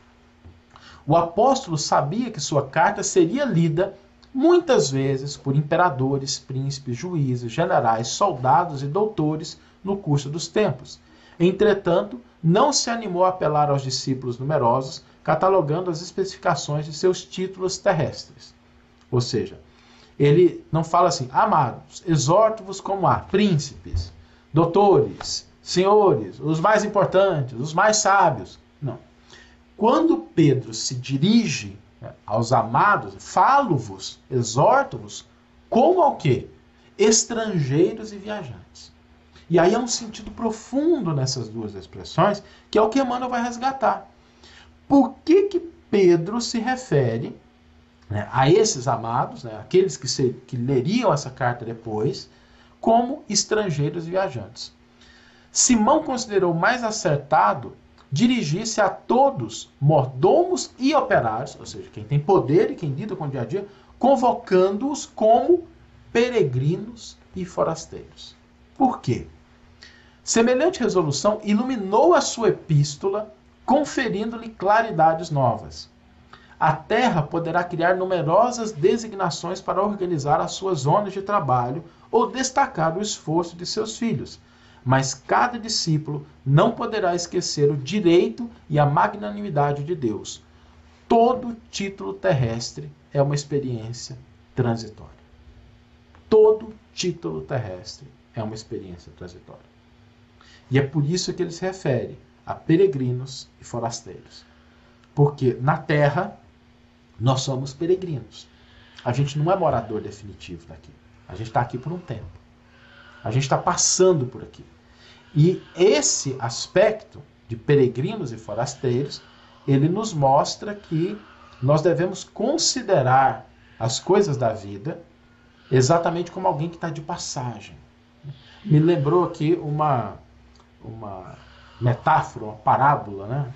O apóstolo sabia que sua carta seria lida muitas vezes por imperadores, príncipes, juízes, generais, soldados e doutores no curso dos tempos. Entretanto, não se animou a apelar aos discípulos numerosos, catalogando as especificações de seus títulos terrestres. Ou seja, ele não fala assim, amados, exorto-vos como a príncipes, doutores, senhores, os mais importantes, os mais sábios. Não. Quando Pedro se dirige aos amados, falo-vos, exorto-vos, como ao quê? Estrangeiros e viajantes. E aí há um sentido profundo nessas duas expressões, que é o que Emmanuel vai resgatar. Por que, que Pedro se refere né, a esses amados, né, aqueles que, se, que leriam essa carta depois, como estrangeiros e viajantes? Simão considerou mais acertado dirigir-se a todos, mordomos e operários, ou seja, quem tem poder e quem lida com o dia a dia, convocando-os como peregrinos e forasteiros. Por quê? Semelhante resolução iluminou a sua epístola, conferindo-lhe claridades novas. A terra poderá criar numerosas designações para organizar as suas zonas de trabalho ou destacar o esforço de seus filhos mas cada discípulo não poderá esquecer o direito e a magnanimidade de Deus. Todo título terrestre é uma experiência transitória. Todo título terrestre é uma experiência transitória. E é por isso que ele se refere a peregrinos e forasteiros. Porque na terra nós somos peregrinos. A gente não é morador definitivo daqui. A gente está aqui por um tempo. A gente está passando por aqui. E esse aspecto de peregrinos e forasteiros, ele nos mostra que nós devemos considerar as coisas da vida exatamente como alguém que está de passagem. Me lembrou aqui uma, uma metáfora, uma parábola, né?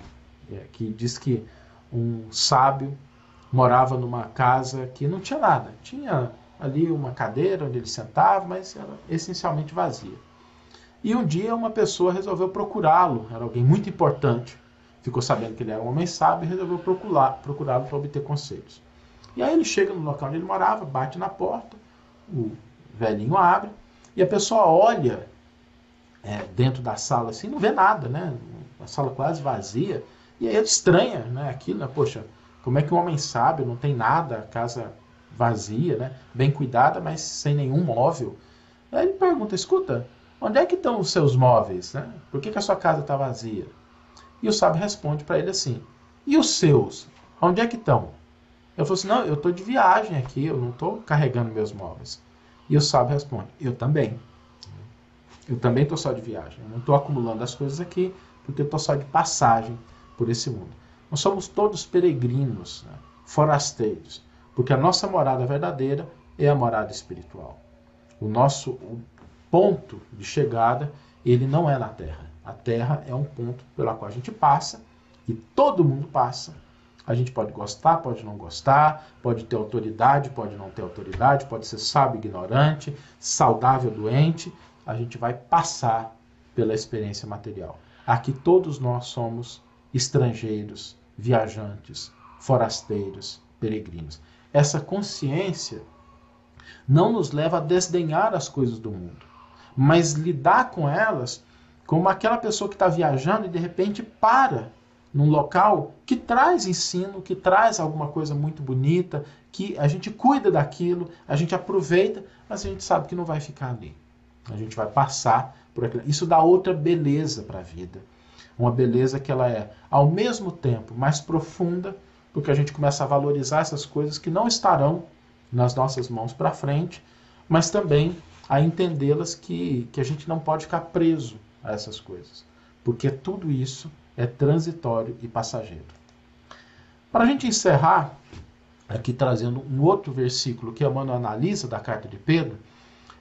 É, que diz que um sábio morava numa casa que não tinha nada. Tinha ali uma cadeira onde ele sentava, mas era essencialmente vazia. E um dia uma pessoa resolveu procurá-lo, era alguém muito importante. Ficou sabendo que ele era um homem sábio e resolveu procurá-lo para obter conselhos. E aí ele chega no local onde ele morava, bate na porta, o velhinho abre, e a pessoa olha é, dentro da sala assim, não vê nada, né? A sala quase vazia. E aí ele estranha né, aquilo, né? Poxa, como é que um homem sábio não tem nada, a casa vazia, né? Bem cuidada, mas sem nenhum móvel. Aí ele pergunta, escuta, onde é que estão os seus móveis? Né? Por que, que a sua casa está vazia? E o sábio responde para ele assim, e os seus? Onde é que estão? Eu falo assim, não, eu estou de viagem aqui, eu não estou carregando meus móveis. E o sábio responde, eu também. Eu também estou só de viagem. Eu não estou acumulando as coisas aqui, porque eu estou só de passagem por esse mundo. Nós somos todos peregrinos, né? forasteiros. Porque a nossa morada verdadeira é a morada espiritual. O nosso ponto de chegada, ele não é na Terra. A Terra é um ponto pela qual a gente passa e todo mundo passa. A gente pode gostar, pode não gostar, pode ter autoridade, pode não ter autoridade, pode ser sábio, ignorante, saudável, doente. A gente vai passar pela experiência material. Aqui todos nós somos estrangeiros, viajantes, forasteiros, peregrinos essa consciência não nos leva a desdenhar as coisas do mundo, mas lidar com elas como aquela pessoa que está viajando e de repente para num local que traz ensino, que traz alguma coisa muito bonita, que a gente cuida daquilo, a gente aproveita, mas a gente sabe que não vai ficar ali. A gente vai passar por aquilo. Isso dá outra beleza para a vida. Uma beleza que ela é, ao mesmo tempo, mais profunda porque a gente começa a valorizar essas coisas que não estarão nas nossas mãos para frente, mas também a entendê-las que, que a gente não pode ficar preso a essas coisas, porque tudo isso é transitório e passageiro. Para a gente encerrar, aqui trazendo um outro versículo que Emmanuel analisa da carta de Pedro,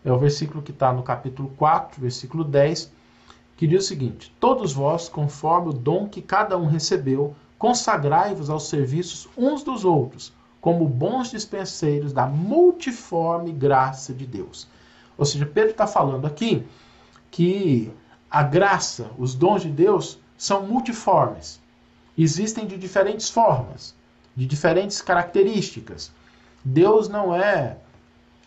é o versículo que está no capítulo 4, versículo 10, que diz o seguinte: Todos vós, conforme o dom que cada um recebeu, consagrai-vos aos serviços uns dos outros, como bons dispenseiros da multiforme graça de Deus. Ou seja, Pedro está falando aqui que a graça, os dons de Deus são multiformes. Existem de diferentes formas, de diferentes características. Deus não é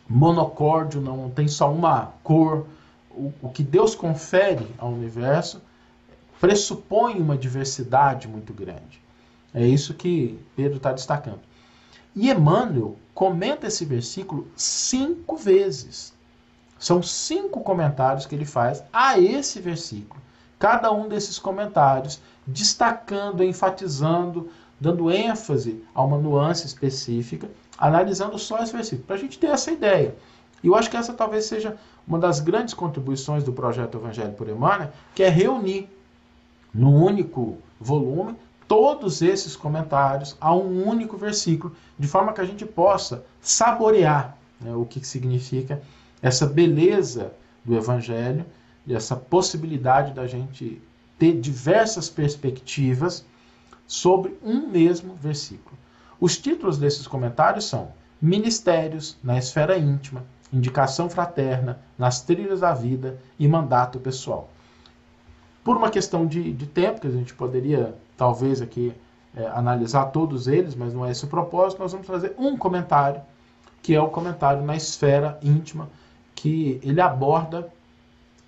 monocórdio, não tem só uma cor. O, o que Deus confere ao universo pressupõe uma diversidade muito grande. É isso que Pedro está destacando. E Emmanuel comenta esse versículo cinco vezes. São cinco comentários que ele faz a esse versículo. Cada um desses comentários destacando, enfatizando, dando ênfase a uma nuance específica, analisando só esse versículo, para a gente ter essa ideia. E eu acho que essa talvez seja uma das grandes contribuições do projeto Evangelho por Emmanuel, que é reunir num único volume todos esses comentários a um único versículo, de forma que a gente possa saborear né, o que significa essa beleza do Evangelho e essa possibilidade da gente ter diversas perspectivas sobre um mesmo versículo. Os títulos desses comentários são Ministérios na esfera íntima, Indicação fraterna, Nas trilhas da vida e Mandato pessoal. Por uma questão de, de tempo, que a gente poderia talvez aqui é, analisar todos eles, mas não é esse o propósito, nós vamos fazer um comentário, que é o comentário na esfera íntima, que ele aborda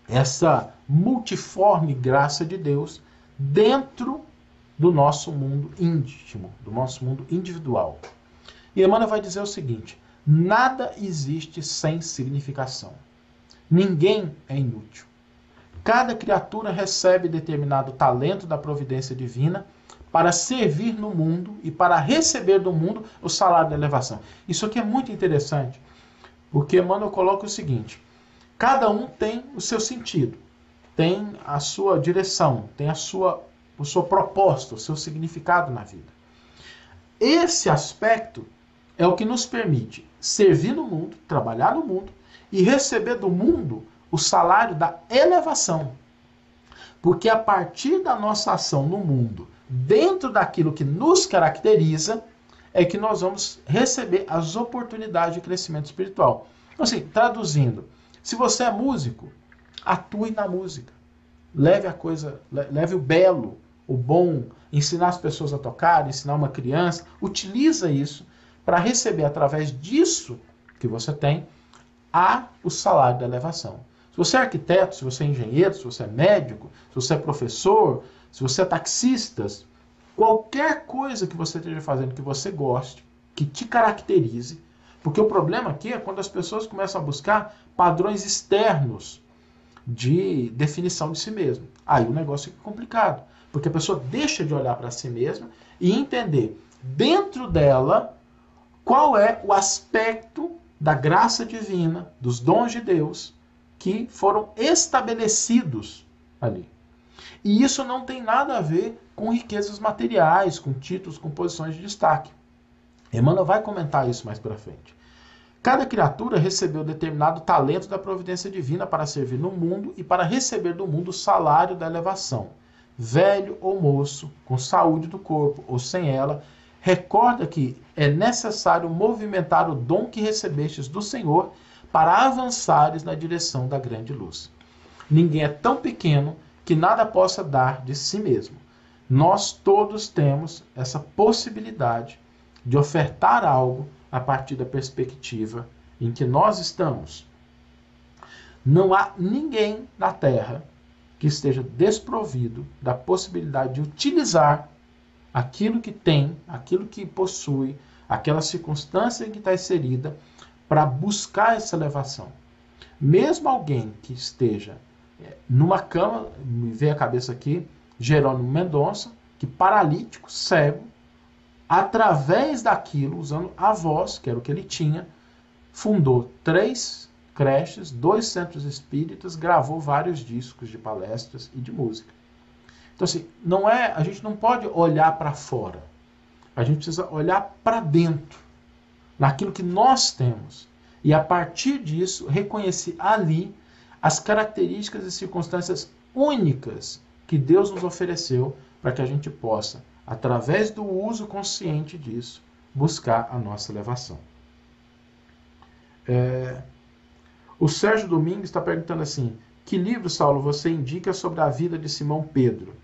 essa multiforme graça de Deus dentro do nosso mundo íntimo, do nosso mundo individual. E Emmanuel vai dizer o seguinte: nada existe sem significação. Ninguém é inútil. Cada criatura recebe determinado talento da providência divina para servir no mundo e para receber do mundo o salário da elevação. Isso aqui é muito interessante, porque Emmanuel coloca o seguinte: cada um tem o seu sentido, tem a sua direção, tem a sua, o seu propósito, o seu significado na vida. Esse aspecto é o que nos permite servir no mundo, trabalhar no mundo e receber do mundo o salário da elevação. Porque a partir da nossa ação no mundo, dentro daquilo que nos caracteriza, é que nós vamos receber as oportunidades de crescimento espiritual. Então, assim, traduzindo, se você é músico, atue na música. Leve a coisa, leve o belo, o bom, ensinar as pessoas a tocar, ensinar uma criança, utiliza isso para receber através disso que você tem a o salário da elevação. Se você é arquiteto, se você é engenheiro, se você é médico, se você é professor, se você é taxista, qualquer coisa que você esteja fazendo que você goste, que te caracterize, porque o problema aqui é quando as pessoas começam a buscar padrões externos de definição de si mesmo. Aí o negócio fica complicado, porque a pessoa deixa de olhar para si mesma e entender dentro dela qual é o aspecto da graça divina, dos dons de Deus que foram estabelecidos ali. E isso não tem nada a ver com riquezas materiais, com títulos, com posições de destaque. Emmanuel vai comentar isso mais para frente. Cada criatura recebeu determinado talento da providência divina para servir no mundo e para receber do mundo o salário da elevação. Velho ou moço, com saúde do corpo ou sem ela, recorda que é necessário movimentar o dom que recebestes do Senhor para avançares na direção da grande luz. Ninguém é tão pequeno que nada possa dar de si mesmo. Nós todos temos essa possibilidade de ofertar algo a partir da perspectiva em que nós estamos. Não há ninguém na Terra que esteja desprovido da possibilidade de utilizar aquilo que tem, aquilo que possui, aquela circunstância em que está inserida, para buscar essa elevação. Mesmo alguém que esteja é, numa cama, me vem a cabeça aqui, Jerônimo Mendonça, que paralítico, cego, através daquilo, usando a voz, que era o que ele tinha, fundou três creches, dois centros espíritas, gravou vários discos de palestras e de música. Então assim, não é, a gente não pode olhar para fora. A gente precisa olhar para dentro, naquilo que nós temos. E a partir disso, reconhecer ali as características e circunstâncias únicas que Deus nos ofereceu para que a gente possa através do uso consciente disso, buscar a nossa elevação. É, o Sérgio Domingues está perguntando assim: que livro, Saulo, você indica sobre a vida de Simão Pedro?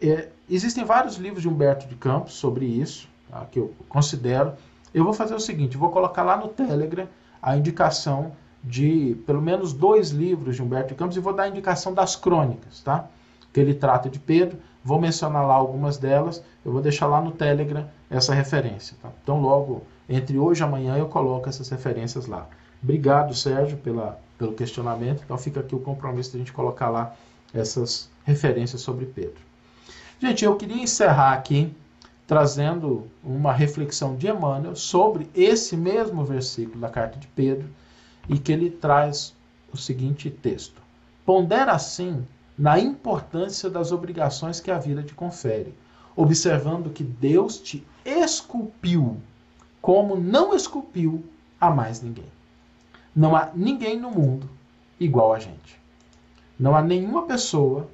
É, existem vários livros de Humberto de Campos sobre isso, tá, que eu considero. Eu vou fazer o seguinte: vou colocar lá no Telegram a indicação de pelo menos dois livros de Humberto Campos e vou dar a indicação das crônicas, tá? Que ele trata de Pedro. Vou mencionar lá algumas delas. Eu vou deixar lá no Telegram essa referência. Tá? Então, logo entre hoje e amanhã, eu coloco essas referências lá. Obrigado, Sérgio, pela, pelo questionamento. Então, fica aqui o compromisso de a gente colocar lá essas referências sobre Pedro. Gente, eu queria encerrar aqui trazendo uma reflexão de Emmanuel sobre esse mesmo versículo da carta de Pedro e que ele traz o seguinte texto: Pondera assim na importância das obrigações que a vida te confere, observando que Deus te esculpiu como não esculpiu a mais ninguém. Não há ninguém no mundo igual a gente. Não há nenhuma pessoa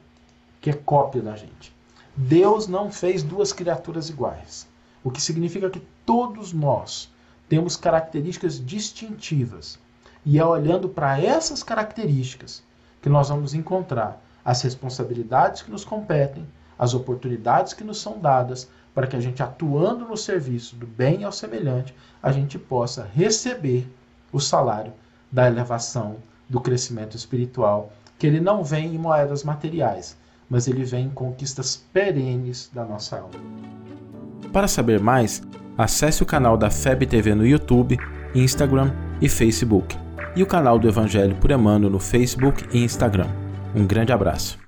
que é cópia da gente. Deus não fez duas criaturas iguais, o que significa que todos nós temos características distintivas. E é olhando para essas características que nós vamos encontrar as responsabilidades que nos competem, as oportunidades que nos são dadas, para que a gente, atuando no serviço do bem ao semelhante, a gente possa receber o salário da elevação, do crescimento espiritual, que ele não vem em moedas materiais, mas ele vem em conquistas perenes da nossa alma. Para saber mais, acesse o canal da FEB TV no YouTube, Instagram e Facebook, e o canal do Evangelho por Emmanuel no Facebook e Instagram. Um grande abraço.